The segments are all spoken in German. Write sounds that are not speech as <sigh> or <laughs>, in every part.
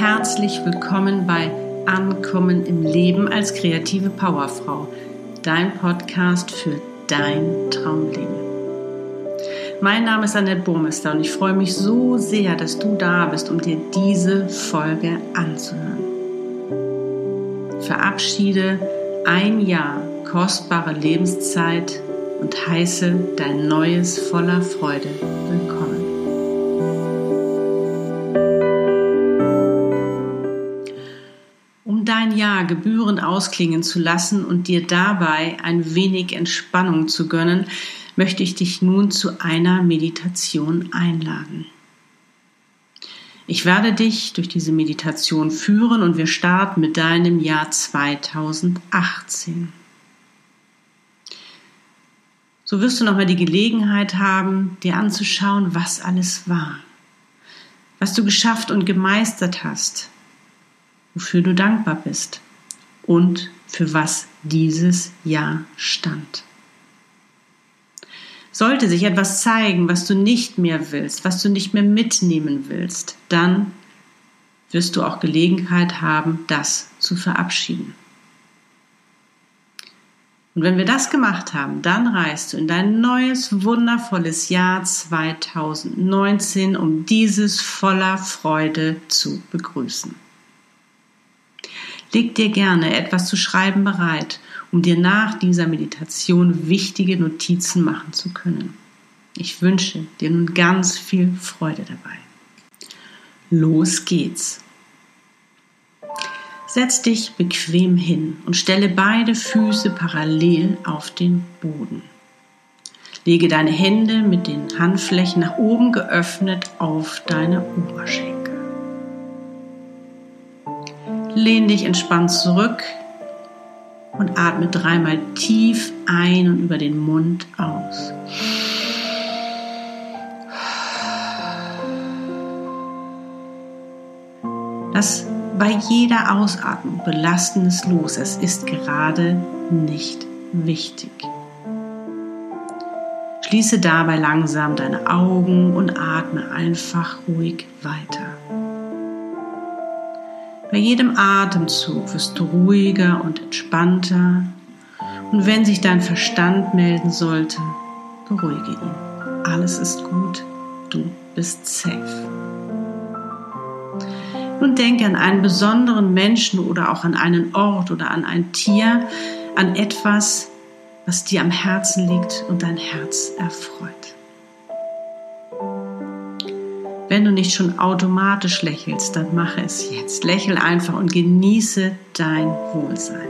herzlich willkommen bei Ankommen im Leben als kreative Powerfrau, dein Podcast für dein Traumleben. Mein Name ist Annette Burmester und ich freue mich so sehr, dass du da bist, um dir diese Folge anzuhören. Verabschiede ein Jahr kostbare Lebenszeit und heiße dein neues voller Freude willkommen. Jahr gebührend ausklingen zu lassen und dir dabei ein wenig Entspannung zu gönnen, möchte ich dich nun zu einer Meditation einladen. Ich werde dich durch diese Meditation führen und wir starten mit deinem Jahr 2018. So wirst du nochmal die Gelegenheit haben, dir anzuschauen, was alles war, was du geschafft und gemeistert hast, wofür du dankbar bist und für was dieses Jahr stand. Sollte sich etwas zeigen, was du nicht mehr willst, was du nicht mehr mitnehmen willst, dann wirst du auch Gelegenheit haben, das zu verabschieden. Und wenn wir das gemacht haben, dann reist du in dein neues, wundervolles Jahr 2019, um dieses voller Freude zu begrüßen. Leg dir gerne etwas zu schreiben bereit, um dir nach dieser Meditation wichtige Notizen machen zu können. Ich wünsche dir nun ganz viel Freude dabei. Los geht's! Setz dich bequem hin und stelle beide Füße parallel auf den Boden. Lege deine Hände mit den Handflächen nach oben geöffnet auf deine Oberschenkel. Lehn dich entspannt zurück und atme dreimal tief ein und über den Mund aus. Lass bei jeder Ausatmung Belastendes los. Es ist gerade nicht wichtig. Schließe dabei langsam deine Augen und atme einfach ruhig weiter. Bei jedem Atemzug wirst du ruhiger und entspannter und wenn sich dein Verstand melden sollte, beruhige ihn. Alles ist gut, du bist safe. Nun denke an einen besonderen Menschen oder auch an einen Ort oder an ein Tier, an etwas, was dir am Herzen liegt und dein Herz erfreut. Wenn du nicht schon automatisch lächelst, dann mache es jetzt. Lächel einfach und genieße dein Wohlsein.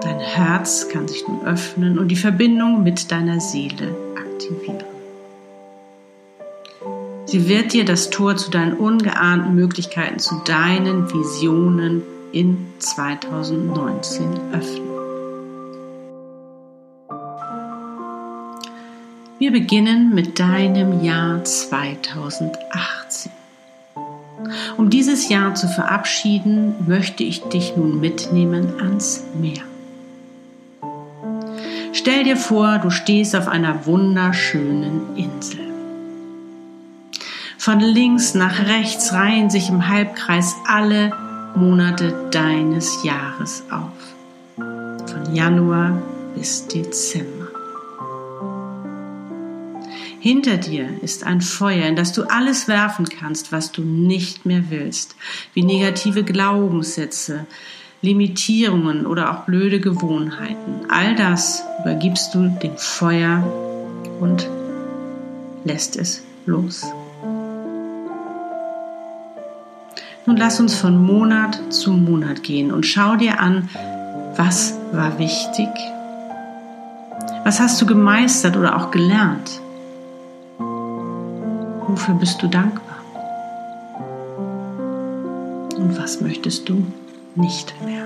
Dein Herz kann sich nun öffnen und die Verbindung mit deiner Seele aktivieren. Sie wird dir das Tor zu deinen ungeahnten Möglichkeiten, zu deinen Visionen in 2019 öffnen. Wir beginnen mit deinem Jahr 2018. Um dieses Jahr zu verabschieden, möchte ich dich nun mitnehmen ans Meer. Stell dir vor, du stehst auf einer wunderschönen Insel. Von links nach rechts reihen sich im Halbkreis alle Monate deines Jahres auf. Von Januar bis Dezember. Hinter dir ist ein Feuer, in das du alles werfen kannst, was du nicht mehr willst, wie negative Glaubenssätze, Limitierungen oder auch blöde Gewohnheiten. All das übergibst du dem Feuer und lässt es los. Nun lass uns von Monat zu Monat gehen und schau dir an, was war wichtig? Was hast du gemeistert oder auch gelernt? Wofür bist du dankbar? Und was möchtest du nicht mehr?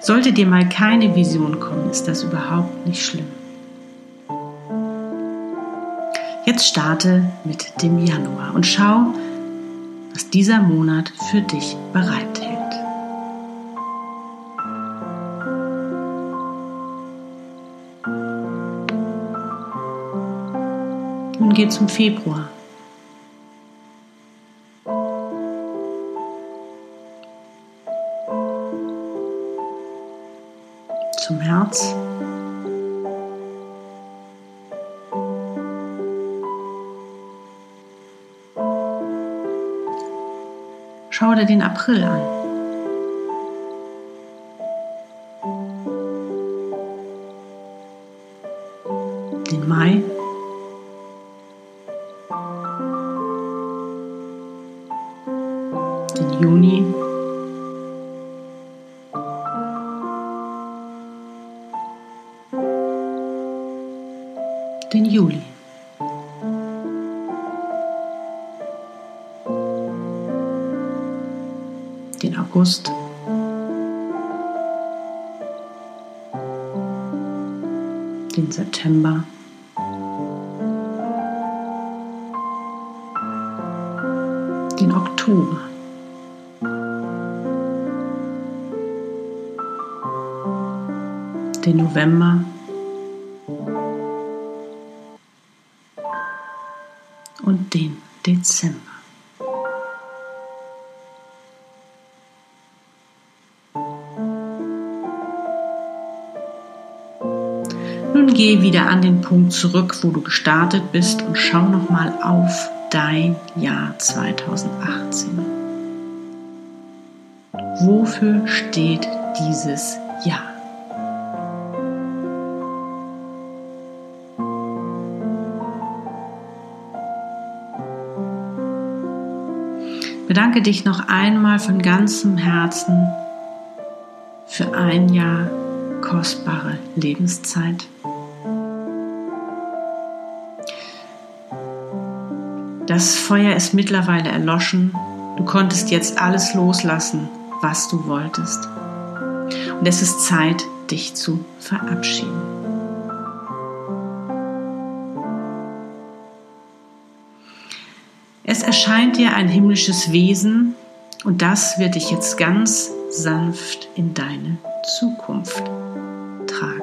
Sollte dir mal keine Vision kommen, ist das überhaupt nicht schlimm. Jetzt starte mit dem Januar und schau, was dieser Monat für dich bereithält. Nun geht's um Februar. Zum März. Schau dir den April an. Den Juli. den August. Den September. Den Oktober. Den November. Dezember. Nun geh wieder an den Punkt zurück, wo du gestartet bist und schau nochmal auf dein Jahr 2018. Wofür steht dieses Jahr? Bedanke dich noch einmal von ganzem Herzen für ein Jahr kostbare Lebenszeit. Das Feuer ist mittlerweile erloschen. Du konntest jetzt alles loslassen, was du wolltest. Und es ist Zeit, dich zu verabschieden. Es erscheint dir ein himmlisches Wesen und das wird dich jetzt ganz sanft in deine Zukunft tragen.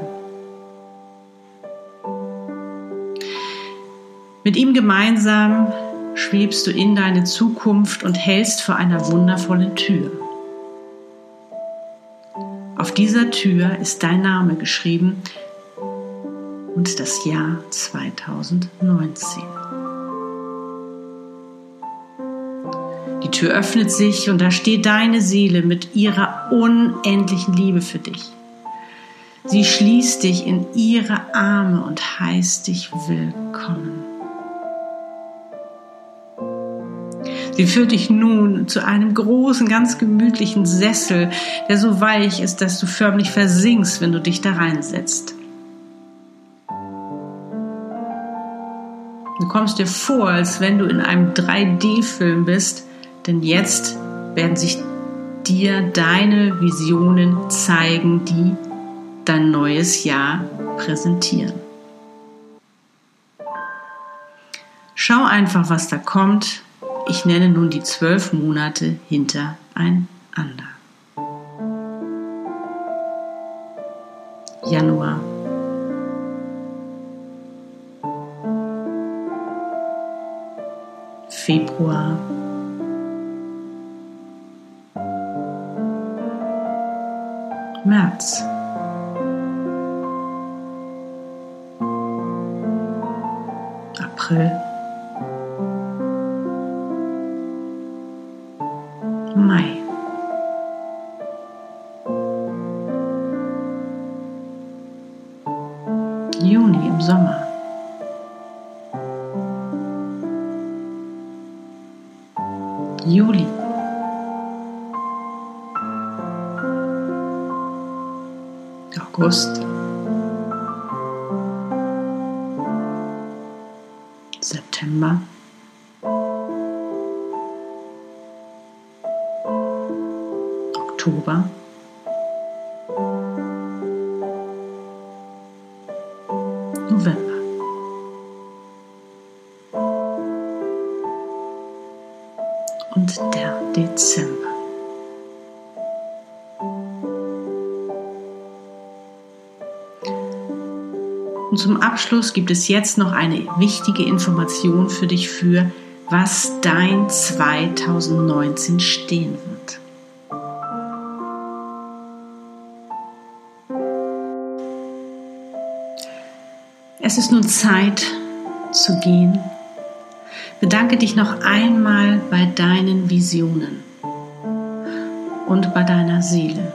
Mit ihm gemeinsam schwebst du in deine Zukunft und hältst vor einer wundervollen Tür. Auf dieser Tür ist dein Name geschrieben und das Jahr 2019. Tür öffnet sich und da steht deine Seele mit ihrer unendlichen Liebe für dich. Sie schließt dich in ihre Arme und heißt dich willkommen. Sie führt dich nun zu einem großen, ganz gemütlichen Sessel, der so weich ist, dass du förmlich versinkst, wenn du dich da reinsetzt. Du kommst dir vor, als wenn du in einem 3D-Film bist, denn jetzt werden sich dir deine Visionen zeigen, die dein neues Jahr präsentieren. Schau einfach, was da kommt ich nenne nun die zwölf Monate hintereinander. Januar. Februar. März. April. Mai. Juni im Sommer. Juli. August. September. Oktober. November. Und der Dezember. Und zum Abschluss gibt es jetzt noch eine wichtige Information für dich für, was dein 2019 stehen wird. Es ist nun Zeit zu gehen. Bedanke dich noch einmal bei deinen Visionen und bei deiner Seele.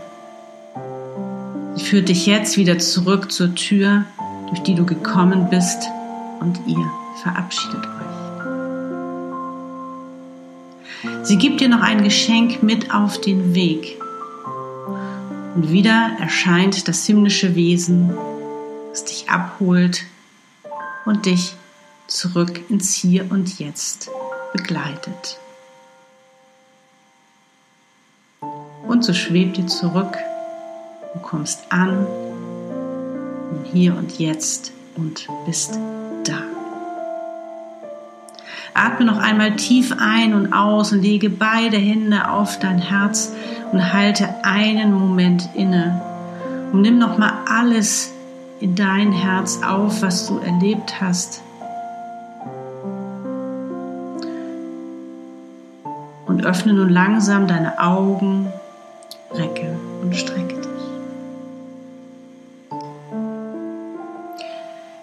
Sie führt dich jetzt wieder zurück zur Tür, durch die du gekommen bist und ihr verabschiedet euch. Sie gibt dir noch ein Geschenk mit auf den Weg. Und wieder erscheint das himmlische Wesen, das dich abholt und dich zurück ins Hier und Jetzt begleitet. Und so schwebt ihr zurück Du kommst an im Hier und Jetzt und bist da. Atme noch einmal tief ein und aus und lege beide Hände auf dein Herz und halte einen Moment inne. Und nimm noch mal alles in dein Herz auf, was du erlebt hast. Und öffne nun langsam deine Augen, recke und strecke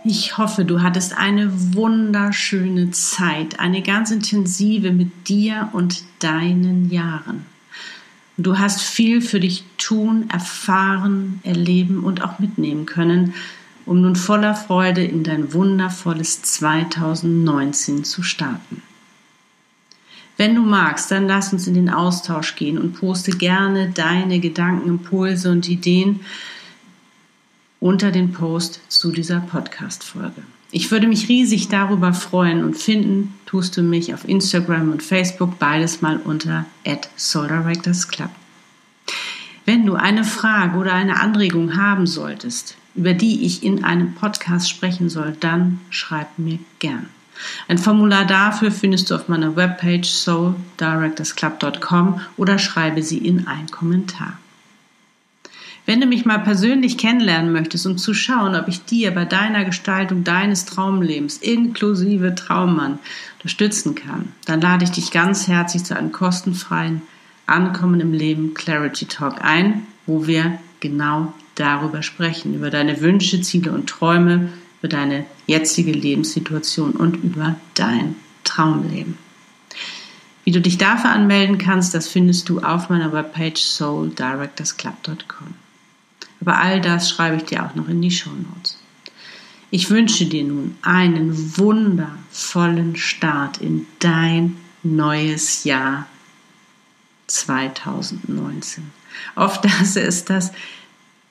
Ich hoffe, du hattest eine wunderschöne Zeit, eine ganz intensive mit dir und deinen Jahren. Du hast viel für dich tun, erfahren, erleben und auch mitnehmen können, um nun voller Freude in dein wundervolles 2019 zu starten. Wenn du magst, dann lass uns in den Austausch gehen und poste gerne deine Gedanken, Impulse und Ideen unter den Post zu dieser Podcast-Folge. Ich würde mich riesig darüber freuen und finden tust du mich auf Instagram und Facebook beides mal unter @souldirectorsclub. Wenn du eine Frage oder eine Anregung haben solltest, über die ich in einem Podcast sprechen soll, dann schreib mir gern. Ein Formular dafür findest du auf meiner Webpage souldirectorsclub.com oder schreibe sie in einen Kommentar. Wenn du mich mal persönlich kennenlernen möchtest, um zu schauen, ob ich dir bei deiner Gestaltung deines Traumlebens inklusive Traummann unterstützen kann, dann lade ich dich ganz herzlich zu einem kostenfreien Ankommen im Leben Clarity Talk ein, wo wir genau darüber sprechen, über deine Wünsche, Ziele und Träume, über deine jetzige Lebenssituation und über dein Traumleben. Wie du dich dafür anmelden kannst, das findest du auf meiner Webpage souldirectorsclub.com. Aber all das schreibe ich dir auch noch in die Show Notes. Ich wünsche dir nun einen wundervollen Start in dein neues Jahr 2019. Auf <laughs> dass es das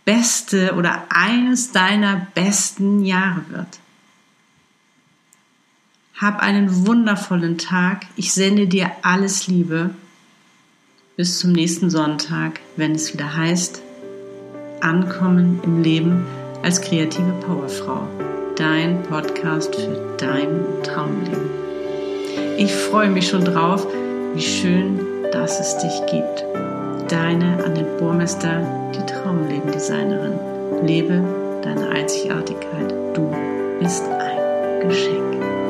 beste oder eines deiner besten Jahre wird. Hab einen wundervollen Tag. Ich sende dir alles Liebe. Bis zum nächsten Sonntag, wenn es wieder heißt, Ankommen im Leben als kreative Powerfrau. Dein Podcast für dein Traumleben. Ich freue mich schon drauf, wie schön, dass es dich gibt. Deine Annette Bohrmester, die Traumlebendesignerin. Lebe deine Einzigartigkeit. Du bist ein Geschenk.